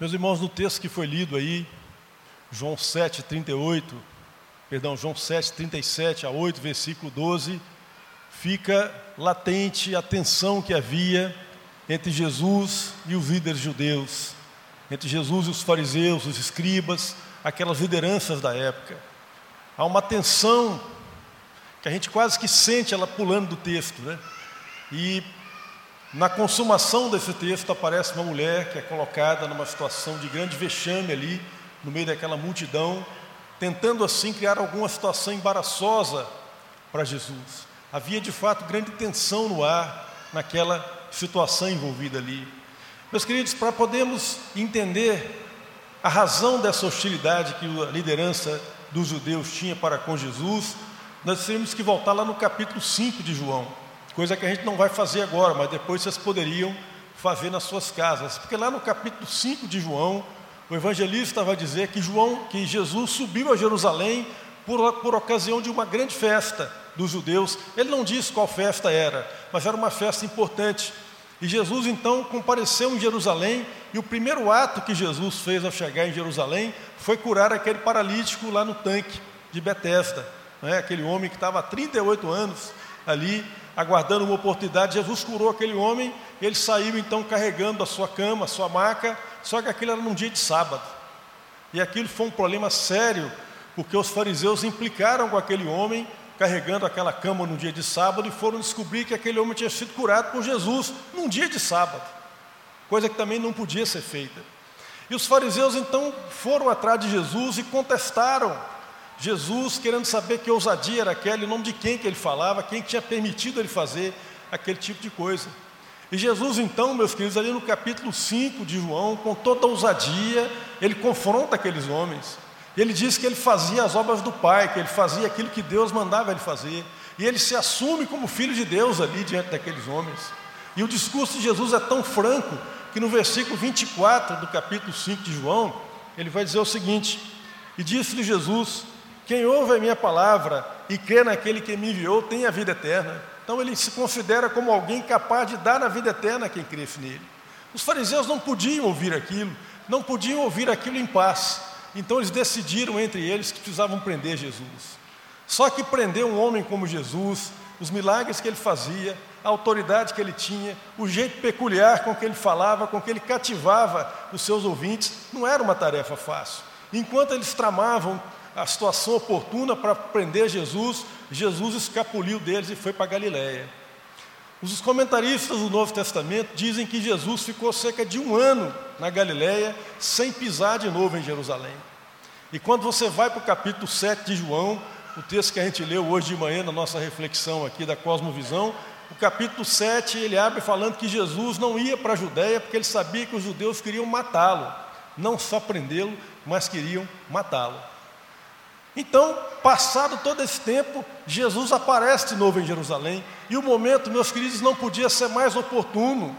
Meus irmãos, no texto que foi lido aí, João 7, 38, perdão, João 7, 37 a 8, versículo 12, fica latente a tensão que havia entre Jesus e os líderes judeus, entre Jesus e os fariseus, os escribas, aquelas lideranças da época. Há uma tensão que a gente quase que sente ela pulando do texto, né? E na consumação desse texto aparece uma mulher que é colocada numa situação de grande vexame ali, no meio daquela multidão, tentando assim criar alguma situação embaraçosa para Jesus. Havia de fato grande tensão no ar naquela situação envolvida ali. Meus queridos, para podermos entender a razão dessa hostilidade que a liderança dos judeus tinha para com Jesus, nós temos que voltar lá no capítulo 5 de João coisa que a gente não vai fazer agora, mas depois vocês poderiam fazer nas suas casas. Porque lá no capítulo 5 de João, o evangelista vai dizer que João, que Jesus subiu a Jerusalém por, por ocasião de uma grande festa dos judeus. Ele não disse qual festa era, mas era uma festa importante. E Jesus então compareceu em Jerusalém, e o primeiro ato que Jesus fez ao chegar em Jerusalém foi curar aquele paralítico lá no tanque de Betesda, né? aquele homem que estava há 38 anos ali aguardando uma oportunidade, Jesus curou aquele homem, ele saiu então carregando a sua cama, a sua maca, só que aquilo era num dia de sábado. E aquilo foi um problema sério, porque os fariseus implicaram com aquele homem carregando aquela cama num dia de sábado e foram descobrir que aquele homem tinha sido curado por Jesus num dia de sábado, coisa que também não podia ser feita. E os fariseus então foram atrás de Jesus e contestaram Jesus querendo saber que ousadia era aquela, em nome de quem que ele falava, quem tinha permitido ele fazer aquele tipo de coisa. E Jesus, então, meus queridos, ali no capítulo 5 de João, com toda ousadia, ele confronta aqueles homens. Ele diz que ele fazia as obras do Pai, que ele fazia aquilo que Deus mandava ele fazer. E ele se assume como filho de Deus ali diante daqueles homens. E o discurso de Jesus é tão franco que no versículo 24 do capítulo 5 de João, ele vai dizer o seguinte: E disse-lhe Jesus: quem ouve a minha palavra e crê naquele que me enviou tem a vida eterna. Então ele se considera como alguém capaz de dar a vida eterna a quem crê nele. Os fariseus não podiam ouvir aquilo, não podiam ouvir aquilo em paz. Então eles decidiram entre eles que precisavam prender Jesus. Só que prender um homem como Jesus, os milagres que ele fazia, a autoridade que ele tinha, o jeito peculiar com que ele falava, com que ele cativava os seus ouvintes, não era uma tarefa fácil. Enquanto eles tramavam a situação oportuna para prender Jesus, Jesus escapuliu deles e foi para Galiléia. Os comentaristas do Novo Testamento dizem que Jesus ficou cerca de um ano na Galiléia sem pisar de novo em Jerusalém. E quando você vai para o capítulo 7 de João, o texto que a gente leu hoje de manhã na nossa reflexão aqui da Cosmovisão, o capítulo 7 ele abre falando que Jesus não ia para a Judéia porque ele sabia que os judeus queriam matá-lo, não só prendê-lo, mas queriam matá-lo. Então, passado todo esse tempo, Jesus aparece de novo em Jerusalém, e o momento, meus queridos, não podia ser mais oportuno.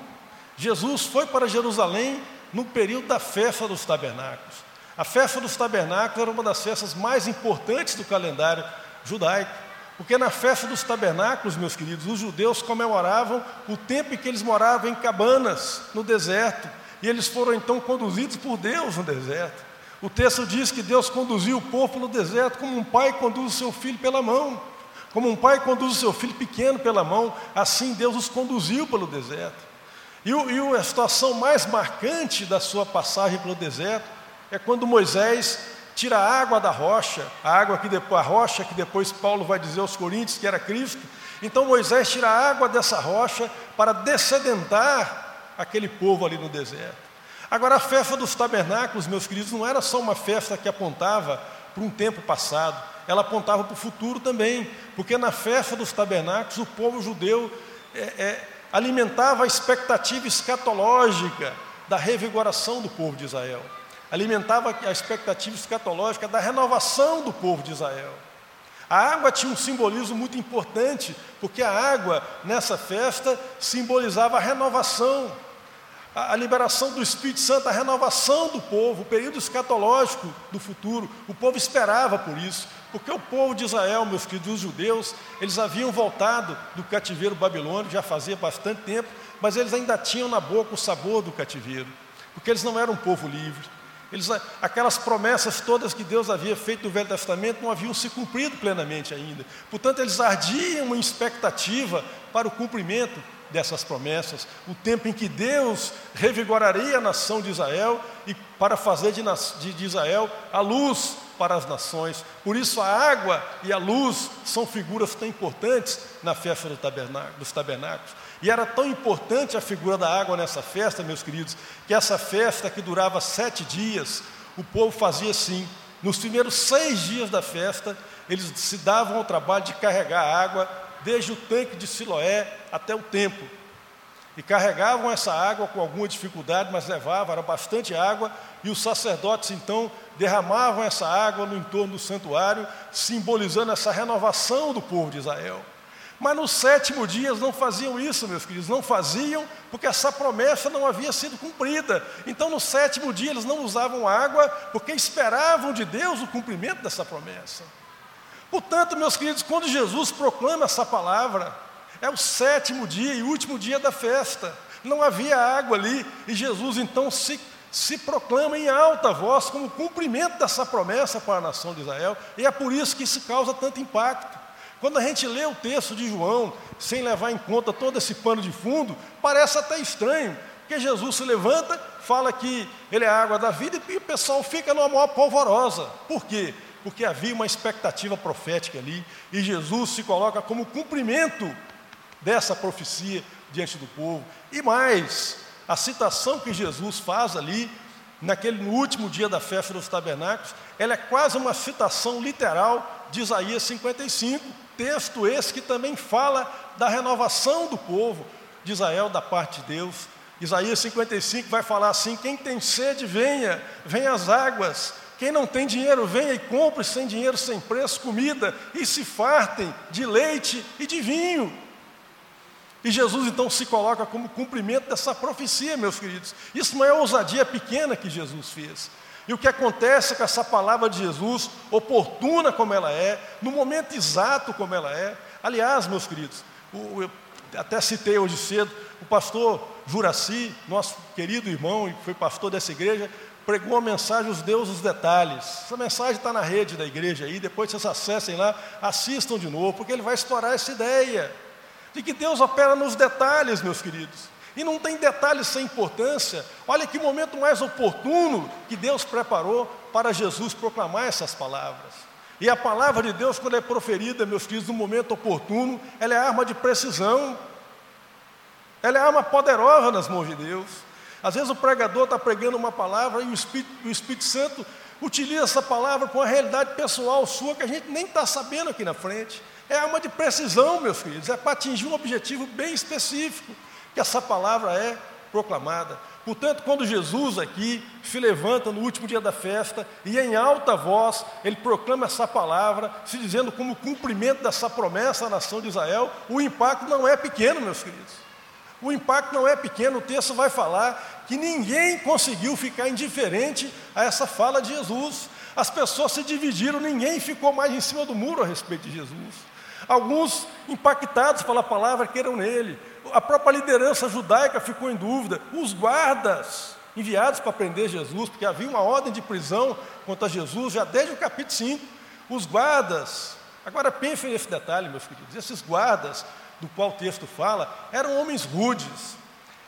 Jesus foi para Jerusalém no período da festa dos tabernáculos. A festa dos tabernáculos era uma das festas mais importantes do calendário judaico, porque na festa dos tabernáculos, meus queridos, os judeus comemoravam o tempo em que eles moravam em cabanas no deserto, e eles foram então conduzidos por Deus no deserto. O texto diz que Deus conduziu o povo pelo deserto como um pai conduz o seu filho pela mão. Como um pai conduz o seu filho pequeno pela mão, assim Deus os conduziu pelo deserto. E, e a situação mais marcante da sua passagem pelo deserto é quando Moisés tira a água da rocha, a água que depois, a rocha que depois Paulo vai dizer aos Coríntios que era Cristo. Então Moisés tira a água dessa rocha para descedentar aquele povo ali no deserto. Agora, a festa dos tabernáculos, meus queridos, não era só uma festa que apontava para um tempo passado, ela apontava para o futuro também, porque na festa dos tabernáculos o povo judeu é, é, alimentava a expectativa escatológica da revigoração do povo de Israel, alimentava a expectativa escatológica da renovação do povo de Israel. A água tinha um simbolismo muito importante, porque a água nessa festa simbolizava a renovação a, liberação do Espírito Santo, a renovação do povo, o período escatológico do futuro. O povo esperava por isso, porque o povo de Israel, meus queridos judeus, eles haviam voltado do cativeiro babilônico já fazia bastante tempo, mas eles ainda tinham na boca o sabor do cativeiro. porque eles não eram um povo livre. Eles, aquelas promessas todas que Deus havia feito no Velho Testamento não haviam se cumprido plenamente ainda. Portanto, eles ardiam em expectativa para o cumprimento dessas promessas, o tempo em que Deus revigoraria a nação de Israel e para fazer de, de Israel a luz para as nações. Por isso, a água e a luz são figuras tão importantes na festa do tabernáculo, dos tabernáculos. E era tão importante a figura da água nessa festa, meus queridos, que essa festa que durava sete dias, o povo fazia assim. Nos primeiros seis dias da festa, eles se davam ao trabalho de carregar água desde o tanque de Siloé até o templo. E carregavam essa água com alguma dificuldade, mas levavam, era bastante água, e os sacerdotes então derramavam essa água no entorno do santuário, simbolizando essa renovação do povo de Israel. Mas no sétimo dia eles não faziam isso, meus queridos, não faziam porque essa promessa não havia sido cumprida. Então no sétimo dia eles não usavam água porque esperavam de Deus o cumprimento dessa promessa. Portanto, meus queridos, quando Jesus proclama essa palavra, é o sétimo dia e último dia da festa. Não havia água ali e Jesus então se, se proclama em alta voz como cumprimento dessa promessa para a nação de Israel, e é por isso que isso causa tanto impacto. Quando a gente lê o texto de João, sem levar em conta todo esse pano de fundo, parece até estranho, porque Jesus se levanta, fala que ele é a água da vida e o pessoal fica numa maior polvorosa. Por quê? Porque havia uma expectativa profética ali, e Jesus se coloca como cumprimento dessa profecia diante do povo. E mais, a citação que Jesus faz ali, naquele no último dia da festa dos tabernáculos, ela é quase uma citação literal de Isaías 55, texto esse que também fala da renovação do povo de Israel da parte de Deus. Isaías 55 vai falar assim: quem tem sede, venha, venha as águas. Quem não tem dinheiro, venha e compre sem dinheiro, sem preço, comida e se fartem de leite e de vinho. E Jesus então se coloca como cumprimento dessa profecia, meus queridos. Isso não é ousadia pequena que Jesus fez. E o que acontece com essa palavra de Jesus, oportuna como ela é, no momento exato como ela é. Aliás, meus queridos, eu até citei hoje cedo, o pastor Juraci, nosso querido irmão e foi pastor dessa igreja, pregou a mensagem Os Deus os Detalhes. Essa mensagem está na rede da igreja aí, depois vocês acessem lá, assistam de novo, porque ele vai explorar essa ideia de que Deus opera nos detalhes, meus queridos. E não tem detalhes sem importância. Olha que momento mais oportuno que Deus preparou para Jesus proclamar essas palavras. E a palavra de Deus, quando é proferida, meus queridos, no momento oportuno, ela é arma de precisão. Ela é arma poderosa nas mãos de Deus. Às vezes o pregador está pregando uma palavra e o Espírito, o Espírito Santo utiliza essa palavra com a realidade pessoal sua que a gente nem está sabendo aqui na frente. É arma de precisão, meus filhos, é para atingir um objetivo bem específico que essa palavra é proclamada. Portanto, quando Jesus aqui se levanta no último dia da festa e em alta voz ele proclama essa palavra, se dizendo como cumprimento dessa promessa à nação de Israel, o impacto não é pequeno, meus queridos. O impacto não é pequeno, o texto vai falar que ninguém conseguiu ficar indiferente a essa fala de Jesus. As pessoas se dividiram, ninguém ficou mais em cima do muro a respeito de Jesus. Alguns impactados pela palavra que eram nele. A própria liderança judaica ficou em dúvida. Os guardas enviados para prender Jesus, porque havia uma ordem de prisão contra Jesus já desde o capítulo 5. Os guardas, agora pensem nesse detalhe, meus queridos, esses guardas do qual o texto fala, eram homens rudes,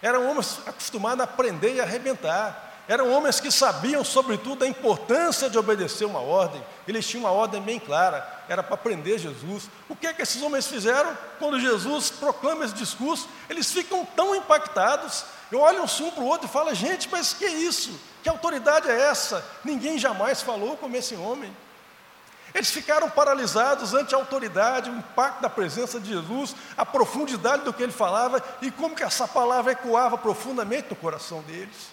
eram homens acostumados a aprender e arrebentar. Eram homens que sabiam, sobretudo, a importância de obedecer uma ordem. Eles tinham uma ordem bem clara, era para prender Jesus. O que é que esses homens fizeram? Quando Jesus proclama esse discurso, eles ficam tão impactados, olham um para o outro e falam, gente, mas que é isso? Que autoridade é essa? Ninguém jamais falou como esse homem. Eles ficaram paralisados ante a autoridade, o impacto da presença de Jesus, a profundidade do que ele falava e como que essa palavra ecoava profundamente no coração deles.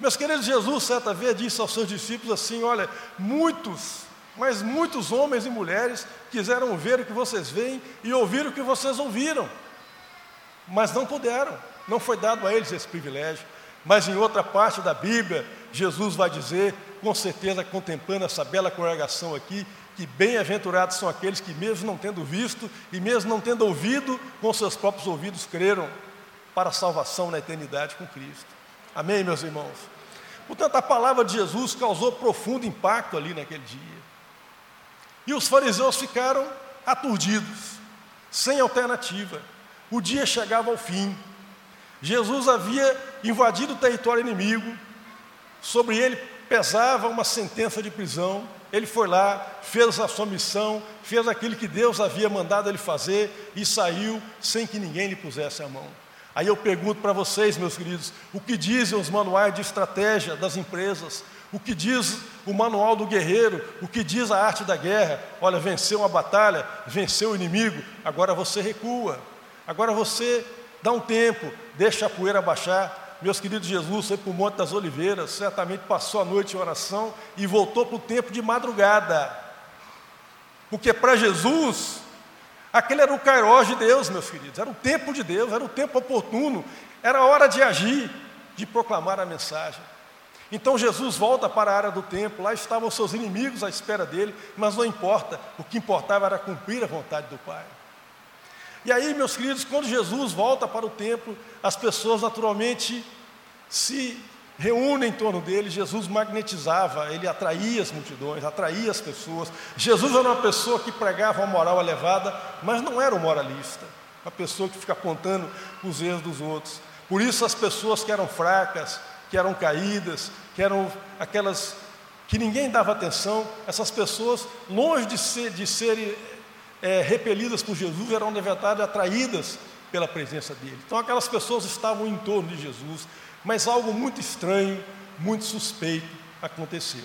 Meus queridos, Jesus certa vez disse aos seus discípulos assim: Olha, muitos, mas muitos homens e mulheres quiseram ver o que vocês veem e ouvir o que vocês ouviram, mas não puderam, não foi dado a eles esse privilégio. Mas em outra parte da Bíblia, Jesus vai dizer com certeza contemplando essa bela congregação aqui, que bem-aventurados são aqueles que, mesmo não tendo visto e mesmo não tendo ouvido, com seus próprios ouvidos creram para a salvação na eternidade com Cristo. Amém, meus irmãos? Portanto, a palavra de Jesus causou profundo impacto ali naquele dia. E os fariseus ficaram aturdidos, sem alternativa. O dia chegava ao fim. Jesus havia invadido o território inimigo, sobre ele pesava uma sentença de prisão. Ele foi lá, fez a sua missão, fez aquilo que Deus havia mandado ele fazer e saiu sem que ninguém lhe pusesse a mão. Aí eu pergunto para vocês, meus queridos, o que dizem os manuais de estratégia das empresas? O que diz o manual do guerreiro? O que diz a arte da guerra? Olha, venceu uma batalha, venceu o inimigo, agora você recua. Agora você dá um tempo, deixa a poeira baixar. Meus queridos, Jesus foi para o Monte das Oliveiras, certamente passou a noite em oração e voltou para o tempo de madrugada. Porque para Jesus, Aquele era o Kairos de Deus, meus queridos, era o tempo de Deus, era o tempo oportuno, era a hora de agir, de proclamar a mensagem. Então Jesus volta para a área do templo, lá estavam seus inimigos à espera dele, mas não importa, o que importava era cumprir a vontade do Pai. E aí, meus queridos, quando Jesus volta para o templo, as pessoas naturalmente se reúnem em torno dele, Jesus magnetizava, ele atraía as multidões, atraía as pessoas. Jesus era uma pessoa que pregava uma moral elevada, mas não era um moralista, uma pessoa que fica apontando os erros dos outros. Por isso as pessoas que eram fracas, que eram caídas, que eram aquelas que ninguém dava atenção, essas pessoas, longe de, ser, de serem é, repelidas por Jesus, eram na verdade atraídas pela presença dele. Então aquelas pessoas estavam em torno de Jesus, mas algo muito estranho, muito suspeito aconteceu.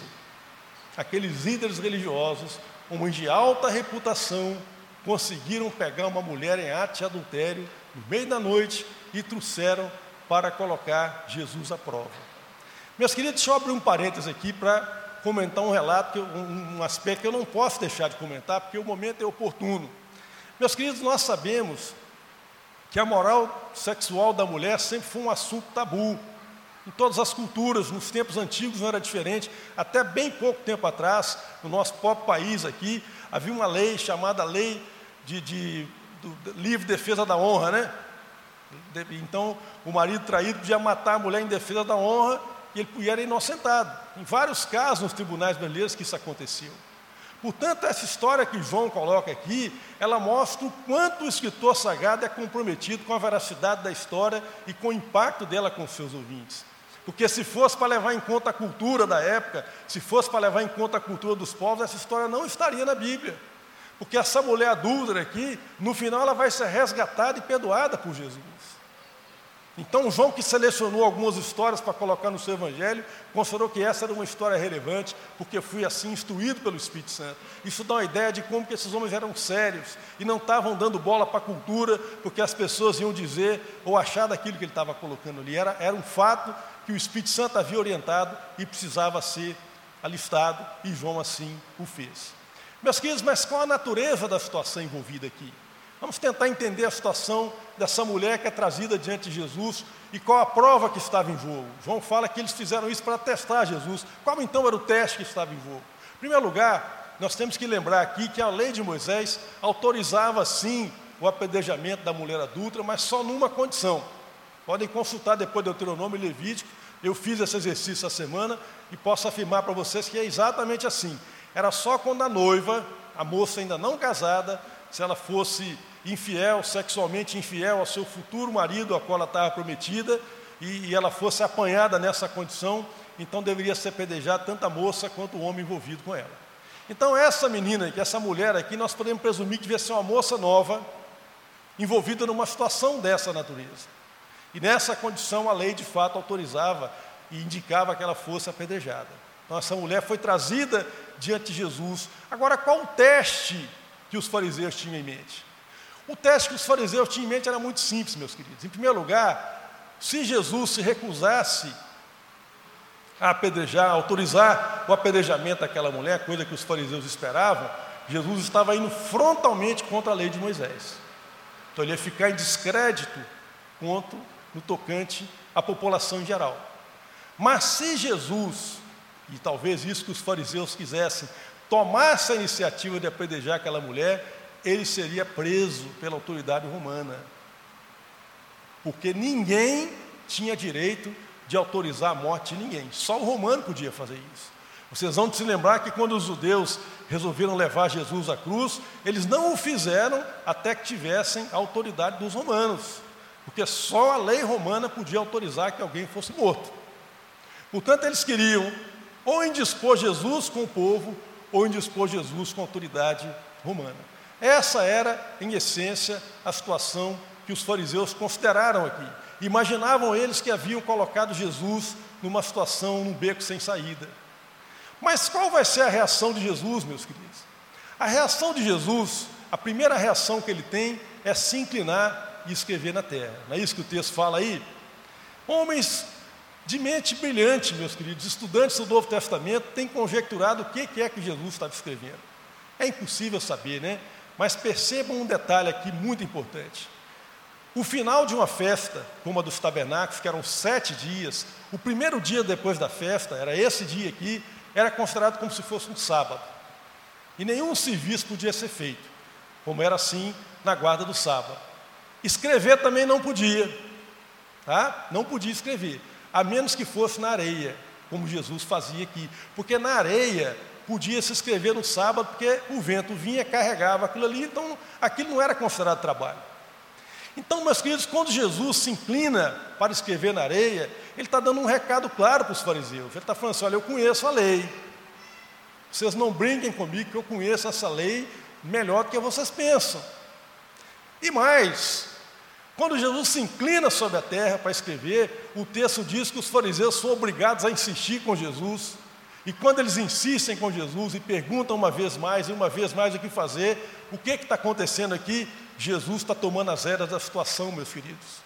Aqueles líderes religiosos, homens de alta reputação, conseguiram pegar uma mulher em ato de adultério no meio da noite e trouxeram para colocar Jesus à prova. Meus queridos, deixa eu abrir um parênteses aqui para comentar um relato, um, aspecto que eu não posso deixar de comentar, porque o momento é oportuno. Meus queridos, nós sabemos que a moral sexual da mulher sempre foi um assunto tabu. Em todas as culturas, nos tempos antigos não era diferente. Até bem pouco tempo atrás, no nosso próprio país aqui, havia uma lei chamada Lei de, de do, Livre Defesa da Honra, né? Então, o marido traído podia matar a mulher em defesa da honra e ele era inocentado. Em vários casos nos tribunais brasileiros que isso aconteceu. Portanto, essa história que João coloca aqui, ela mostra o quanto o escritor sagrado é comprometido com a veracidade da história e com o impacto dela com os seus ouvintes. Porque se fosse para levar em conta a cultura da época, se fosse para levar em conta a cultura dos povos, essa história não estaria na Bíblia. Porque essa mulher adúltera aqui, no final ela vai ser resgatada e perdoada por Jesus. Então, João, que selecionou algumas histórias para colocar no seu evangelho, considerou que essa era uma história relevante, porque fui assim instruído pelo Espírito Santo. Isso dá uma ideia de como que esses homens eram sérios e não estavam dando bola para a cultura, porque as pessoas iam dizer ou achar daquilo que ele estava colocando ali. Era, era um fato que o Espírito Santo havia orientado e precisava ser alistado, e João assim o fez. Meus queridos, mas qual a natureza da situação envolvida aqui? Vamos tentar entender a situação dessa mulher que é trazida diante de Jesus e qual a prova que estava em jogo. João fala que eles fizeram isso para testar Jesus. Qual então era o teste que estava em jogo? Em primeiro lugar, nós temos que lembrar aqui que a lei de Moisés autorizava sim o apedrejamento da mulher adulta, mas só numa condição. Podem consultar depois Deuteronômio e Levítico. Eu fiz esse exercício essa semana e posso afirmar para vocês que é exatamente assim. Era só quando a noiva, a moça ainda não casada, se ela fosse infiel, sexualmente infiel ao seu futuro marido, a qual ela estava prometida, e, e ela fosse apanhada nessa condição, então deveria ser apedrejada tanto a moça quanto o homem envolvido com ela. Então, essa menina, que essa mulher aqui, nós podemos presumir que devia ser uma moça nova, envolvida numa situação dessa natureza. E nessa condição a lei de fato autorizava e indicava que ela fosse apedrejada. Então essa mulher foi trazida diante de Jesus. Agora, qual o teste que os fariseus tinham em mente? O teste que os fariseus tinham em mente era muito simples, meus queridos. Em primeiro lugar, se Jesus se recusasse a apedrejar, autorizar o apedrejamento daquela mulher, coisa que os fariseus esperavam, Jesus estava indo frontalmente contra a lei de Moisés. Então ele ia ficar em descrédito quanto no tocante à população em geral. Mas se Jesus, e talvez isso que os fariseus quisessem, tomasse a iniciativa de apedrejar aquela mulher, ele seria preso pela autoridade romana. Porque ninguém tinha direito de autorizar a morte de ninguém. Só o romano podia fazer isso. Vocês vão se lembrar que quando os judeus resolveram levar Jesus à cruz, eles não o fizeram até que tivessem a autoridade dos romanos, porque só a lei romana podia autorizar que alguém fosse morto. Portanto, eles queriam ou indispor Jesus com o povo, ou indispor Jesus com a autoridade romana. Essa era, em essência, a situação que os fariseus consideraram aqui. Imaginavam eles que haviam colocado Jesus numa situação, num beco sem saída. Mas qual vai ser a reação de Jesus, meus queridos? A reação de Jesus, a primeira reação que ele tem é se inclinar e escrever na terra. Não é isso que o texto fala aí? Homens de mente brilhante, meus queridos, estudantes do Novo Testamento, têm conjecturado o que é que Jesus estava escrevendo. É impossível saber, né? Mas percebam um detalhe aqui muito importante. O final de uma festa, como a dos tabernáculos, que eram sete dias, o primeiro dia depois da festa, era esse dia aqui, era considerado como se fosse um sábado. E nenhum serviço podia ser feito, como era assim na guarda do sábado. Escrever também não podia, tá? Não podia escrever, a menos que fosse na areia, como Jesus fazia aqui, porque na areia podia se escrever no sábado, porque o vento vinha, carregava aquilo ali, então aquilo não era considerado trabalho. Então, meus queridos, quando Jesus se inclina para escrever na areia, ele está dando um recado claro para os fariseus. Ele está falando assim: olha, eu conheço a lei. Vocês não brinquem comigo que eu conheço essa lei melhor do que vocês pensam. E mais, quando Jesus se inclina sobre a terra para escrever, o texto diz que os fariseus são obrigados a insistir com Jesus. E quando eles insistem com Jesus e perguntam uma vez mais e uma vez mais o que fazer, o que está acontecendo aqui? Jesus está tomando as eras da situação, meus queridos.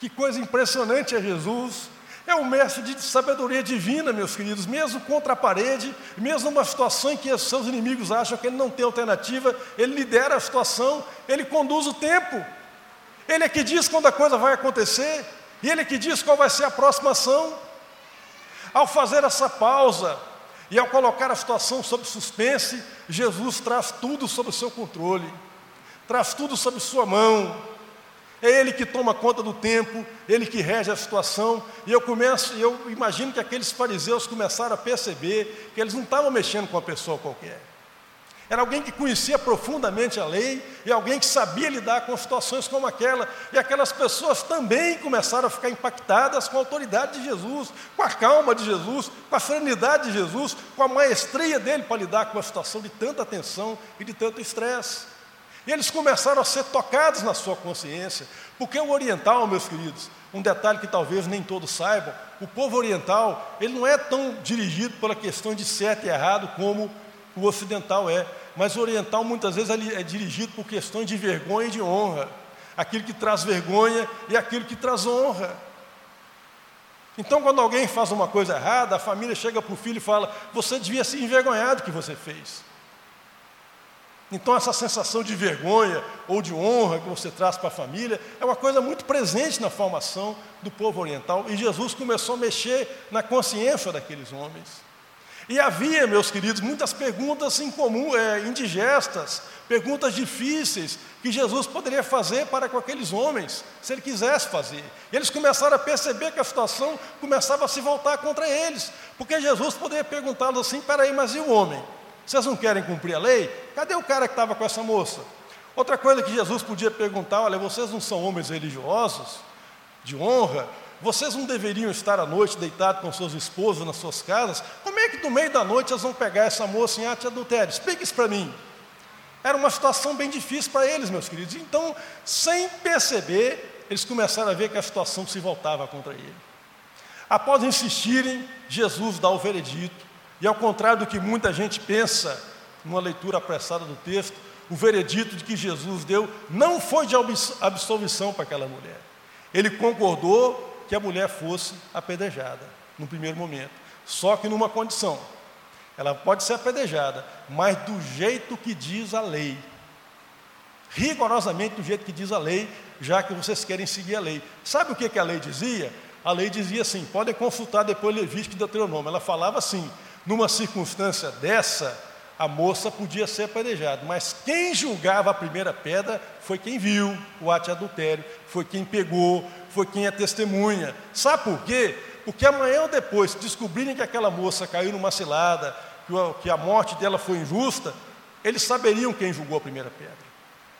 Que coisa impressionante é Jesus. É um mestre de sabedoria divina, meus queridos, mesmo contra a parede, mesmo numa situação em que seus inimigos acham que ele não tem alternativa, ele lidera a situação, ele conduz o tempo. Ele é que diz quando a coisa vai acontecer, e ele é que diz qual vai ser a próxima ação. Ao fazer essa pausa e ao colocar a situação sob suspense, Jesus traz tudo sob o seu controle traz tudo sob sua mão. É Ele que toma conta do tempo, Ele que rege a situação. E eu começo, eu imagino que aqueles fariseus começaram a perceber que eles não estavam mexendo com uma pessoa qualquer. Era alguém que conhecia profundamente a lei e alguém que sabia lidar com situações como aquela. E aquelas pessoas também começaram a ficar impactadas com a autoridade de Jesus, com a calma de Jesus, com a serenidade de Jesus, com a maestria dele para lidar com uma situação de tanta tensão e de tanto estresse. E eles começaram a ser tocados na sua consciência, porque o oriental, meus queridos, um detalhe que talvez nem todos saibam, o povo oriental, ele não é tão dirigido pela questão de certo e errado como o ocidental é, mas o oriental muitas vezes é dirigido por questões de vergonha e de honra, aquilo que traz vergonha e aquilo que traz honra. Então, quando alguém faz uma coisa errada, a família chega para o filho e fala: Você devia ser envergonhado do que você fez. Então, essa sensação de vergonha ou de honra que você traz para a família é uma coisa muito presente na formação do povo oriental. E Jesus começou a mexer na consciência daqueles homens. E havia, meus queridos, muitas perguntas incomum, é, indigestas, perguntas difíceis que Jesus poderia fazer para com aqueles homens, se ele quisesse fazer. E eles começaram a perceber que a situação começava a se voltar contra eles, porque Jesus poderia perguntá-los assim: peraí, mas e o homem? Vocês não querem cumprir a lei? Cadê o cara que estava com essa moça? Outra coisa que Jesus podia perguntar: olha, vocês não são homens religiosos, de honra? Vocês não deveriam estar à noite deitados com seus esposos nas suas casas? Como é que no meio da noite eles vão pegar essa moça em de adultério? Explique isso para mim. Era uma situação bem difícil para eles, meus queridos. Então, sem perceber, eles começaram a ver que a situação se voltava contra ele. Após insistirem, Jesus dá o veredito e ao contrário do que muita gente pensa, numa leitura apressada do texto, o veredito de que Jesus deu não foi de absolvição para aquela mulher. Ele concordou que a mulher fosse apedrejada, no primeiro momento. Só que numa condição: ela pode ser apedrejada, mas do jeito que diz a lei. Rigorosamente do jeito que diz a lei, já que vocês querem seguir a lei. Sabe o que, que a lei dizia? A lei dizia assim: podem consultar depois Levítico e Deuteronômio. Ela falava assim: numa circunstância dessa, a moça podia ser apedrejada, mas quem julgava a primeira pedra foi quem viu o ato de adultério, foi quem pegou, foi quem é testemunha. Sabe por quê? Porque amanhã ou depois, descobrirem que aquela moça caiu numa cilada, que a morte dela foi injusta, eles saberiam quem julgou a primeira pedra.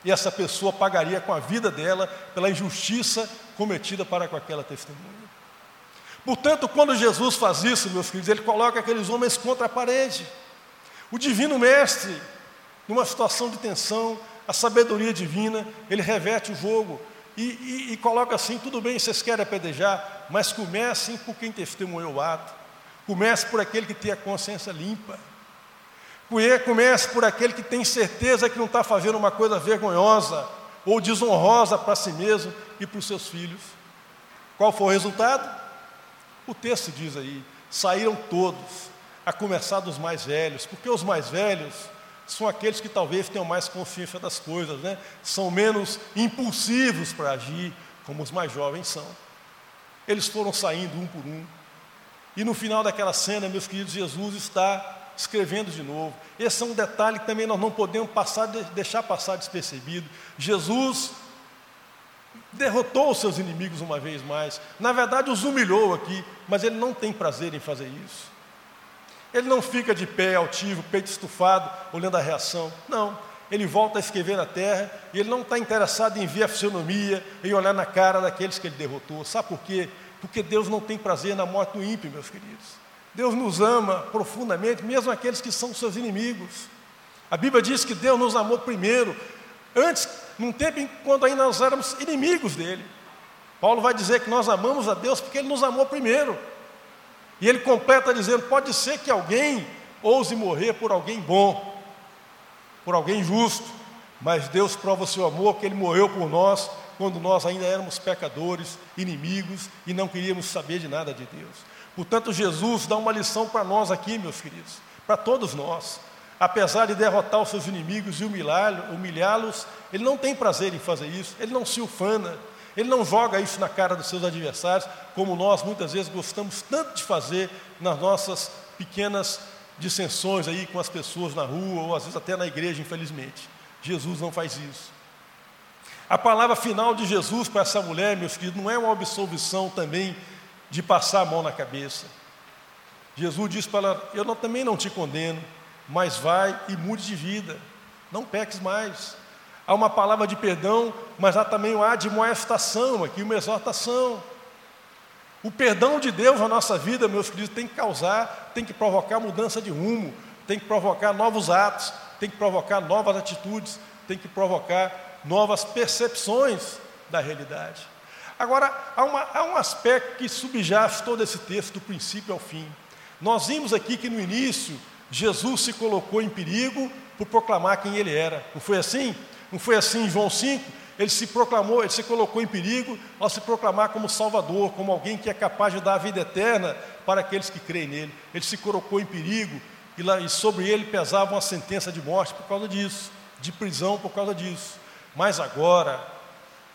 E essa pessoa pagaria com a vida dela pela injustiça cometida para com aquela testemunha. Portanto, quando Jesus faz isso, meus queridos, ele coloca aqueles homens contra a parede. O divino mestre, numa situação de tensão, a sabedoria divina, ele reverte o jogo e, e, e coloca assim: tudo bem, vocês querem apedrejar, mas comecem por quem testemunhou o ato, comece por aquele que tem a consciência limpa. Comece por aquele que tem certeza que não está fazendo uma coisa vergonhosa ou desonrosa para si mesmo e para os seus filhos. Qual foi o resultado? O texto diz aí: saíram todos, a começar dos mais velhos, porque os mais velhos são aqueles que talvez tenham mais consciência das coisas, né? são menos impulsivos para agir, como os mais jovens são. Eles foram saindo um por um. E no final daquela cena, meus queridos, Jesus está escrevendo de novo. Esse é um detalhe que também nós não podemos passar, deixar passar despercebido. Jesus derrotou os seus inimigos uma vez mais. Na verdade, os humilhou aqui, mas ele não tem prazer em fazer isso. Ele não fica de pé altivo, peito estufado, olhando a reação. Não. Ele volta a escrever na terra e ele não está interessado em ver a fisionomia, em olhar na cara daqueles que ele derrotou. Sabe por quê? Porque Deus não tem prazer na morte do ímpio, meus queridos. Deus nos ama profundamente, mesmo aqueles que são seus inimigos. A Bíblia diz que Deus nos amou primeiro, antes, num tempo em quando ainda nós éramos inimigos dele. Paulo vai dizer que nós amamos a Deus porque ele nos amou primeiro. E ele completa dizendo: pode ser que alguém ouse morrer por alguém bom, por alguém justo, mas Deus prova o seu amor, que ele morreu por nós quando nós ainda éramos pecadores, inimigos e não queríamos saber de nada de Deus. Portanto, Jesus dá uma lição para nós aqui, meus queridos, para todos nós. Apesar de derrotar os seus inimigos e humilhá-los, ele não tem prazer em fazer isso, ele não se ufana, ele não joga isso na cara dos seus adversários, como nós muitas vezes gostamos tanto de fazer nas nossas pequenas dissensões aí com as pessoas na rua, ou às vezes até na igreja, infelizmente. Jesus não faz isso. A palavra final de Jesus para essa mulher, meus queridos, não é uma absolvição também de passar a mão na cabeça. Jesus diz para ela: Eu não, também não te condeno, mas vai e mude de vida, não peques mais. Há uma palavra de perdão, mas há também uma admoestação aqui, uma exortação. O perdão de Deus na nossa vida, meus queridos, tem que causar, tem que provocar mudança de rumo, tem que provocar novos atos, tem que provocar novas atitudes, tem que provocar novas percepções da realidade. Agora, há, uma, há um aspecto que subjaz todo esse texto, do princípio ao fim. Nós vimos aqui que no início, Jesus se colocou em perigo por proclamar quem ele era. Não foi assim? Não foi assim em João 5? Ele se proclamou, ele se colocou em perigo ao se proclamar como Salvador, como alguém que é capaz de dar a vida eterna para aqueles que creem nele. Ele se colocou em perigo e, lá, e sobre ele pesava uma sentença de morte por causa disso, de prisão por causa disso. Mas agora,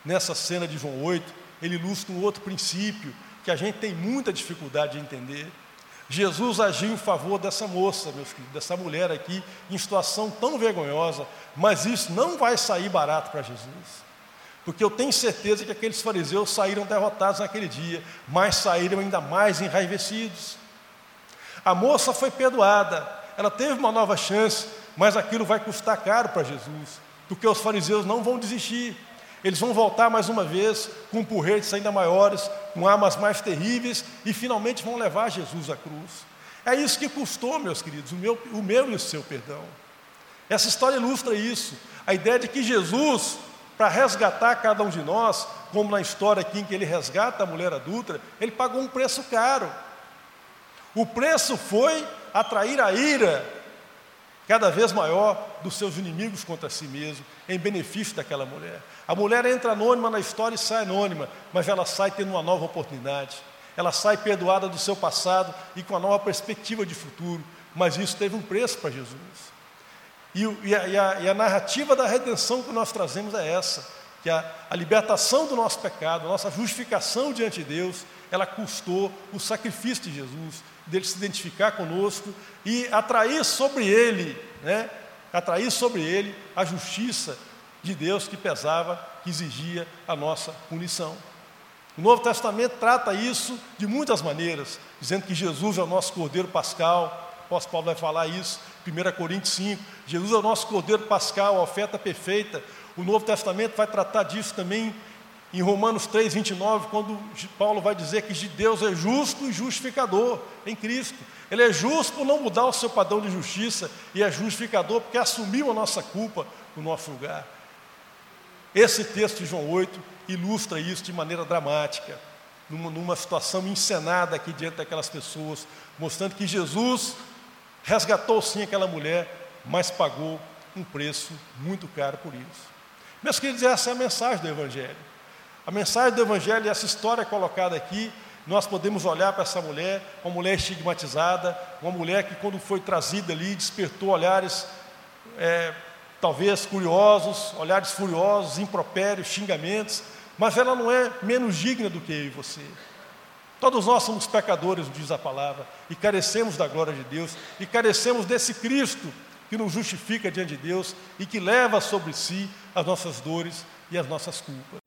nessa cena de João 8, ele ilustra um outro princípio que a gente tem muita dificuldade de entender. Jesus agiu em favor dessa moça, meus queridos, dessa mulher aqui, em situação tão vergonhosa, mas isso não vai sair barato para Jesus. Porque eu tenho certeza que aqueles fariseus saíram derrotados naquele dia, mas saíram ainda mais enraivecidos. A moça foi perdoada, ela teve uma nova chance, mas aquilo vai custar caro para Jesus, porque os fariseus não vão desistir. Eles vão voltar mais uma vez com porretes ainda maiores, com armas mais terríveis e finalmente vão levar Jesus à cruz. É isso que custou, meus queridos, o meu, o meu e o seu perdão. Essa história ilustra isso. A ideia de que Jesus, para resgatar cada um de nós, como na história aqui em que ele resgata a mulher adulta, ele pagou um preço caro. O preço foi atrair a ira cada vez maior dos seus inimigos contra si mesmo, em benefício daquela mulher. A mulher entra anônima na história e sai anônima, mas ela sai tendo uma nova oportunidade. Ela sai perdoada do seu passado e com uma nova perspectiva de futuro. Mas isso teve um preço para Jesus. E, e, a, e, a, e, a, narrativa da redenção que nós trazemos é essa: que a, a libertação do nosso pecado, a nossa justificação diante de Deus, ela custou o sacrifício de Jesus, dele se identificar conosco e atrair sobre ele, né, atrair sobre ele a justiça de Deus que pesava, que exigia a nossa punição. O Novo Testamento trata isso de muitas maneiras, dizendo que Jesus é o nosso Cordeiro Pascal. O apóstolo Paulo vai falar isso, 1 Coríntios 5. Jesus é o nosso Cordeiro Pascal, a oferta perfeita. O Novo Testamento vai tratar disso também em Romanos 3, 29, quando Paulo vai dizer que Deus é justo e justificador em Cristo. Ele é justo por não mudar o seu padrão de justiça e é justificador porque assumiu a nossa culpa no nosso lugar. Esse texto de João 8 ilustra isso de maneira dramática, numa, numa situação encenada aqui diante daquelas pessoas, mostrando que Jesus resgatou sim aquela mulher, mas pagou um preço muito caro por isso. Meus queridos, essa é a mensagem do Evangelho. A mensagem do Evangelho essa história colocada aqui, nós podemos olhar para essa mulher, uma mulher estigmatizada, uma mulher que, quando foi trazida ali, despertou olhares é, talvez curiosos, olhares furiosos, impropérios, xingamentos, mas ela não é menos digna do que eu e você. Todos nós somos pecadores, diz a palavra, e carecemos da glória de Deus, e carecemos desse Cristo que nos justifica diante de Deus e que leva sobre si as nossas dores e as nossas culpas.